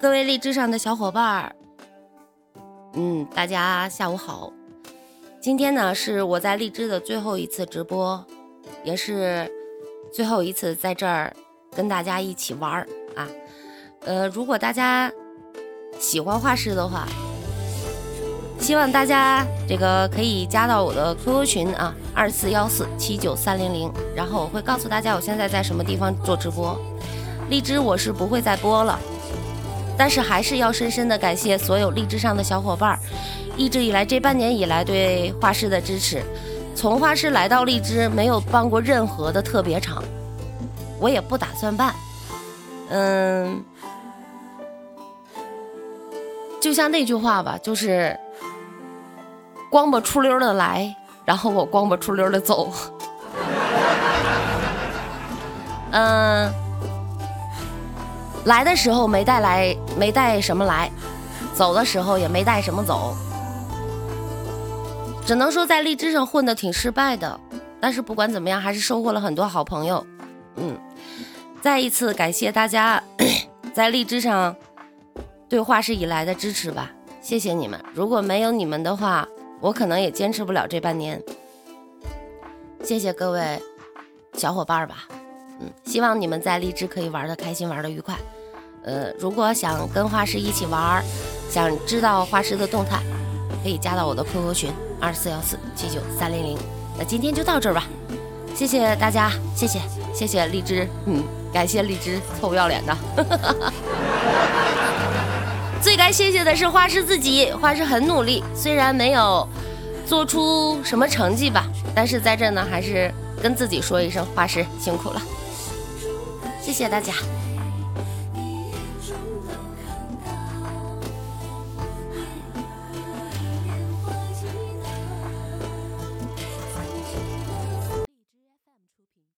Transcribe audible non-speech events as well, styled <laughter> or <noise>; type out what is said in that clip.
各位荔枝上的小伙伴儿，嗯，大家下午好。今天呢是我在荔枝的最后一次直播，也是最后一次在这儿跟大家一起玩儿啊。呃，如果大家喜欢画室的话，希望大家这个可以加到我的 QQ 群啊，二四幺四七九三零零，然后我会告诉大家我现在在什么地方做直播。荔枝我是不会再播了，但是还是要深深的感谢所有荔枝上的小伙伴，一直以来这半年以来对画室的支持。从画室来到荔枝，没有办过任何的特别场，我也不打算办。嗯，就像那句话吧，就是光不出溜的来，然后我光不出溜的走。嗯，来的时候没带来，没带什么来，走的时候也没带什么走，只能说在荔枝上混的挺失败的，但是不管怎么样，还是收获了很多好朋友。嗯，再一次感谢大家 <coughs> 在荔枝上对画室以来的支持吧，谢谢你们。如果没有你们的话，我可能也坚持不了这半年。谢谢各位小伙伴吧，嗯，希望你们在荔枝可以玩的开心，玩的愉快。呃，如果想跟画师一起玩，想知道画师的动态，可以加到我的 QQ 群二四幺四七九三零零。那今天就到这儿吧，谢谢大家，谢谢谢谢荔枝，嗯，感谢荔枝臭不要脸的。<laughs> 最该谢谢的是画师自己，画师很努力，虽然没有做出什么成绩吧，但是在这呢，还是跟自己说一声，画师辛苦了，谢谢大家。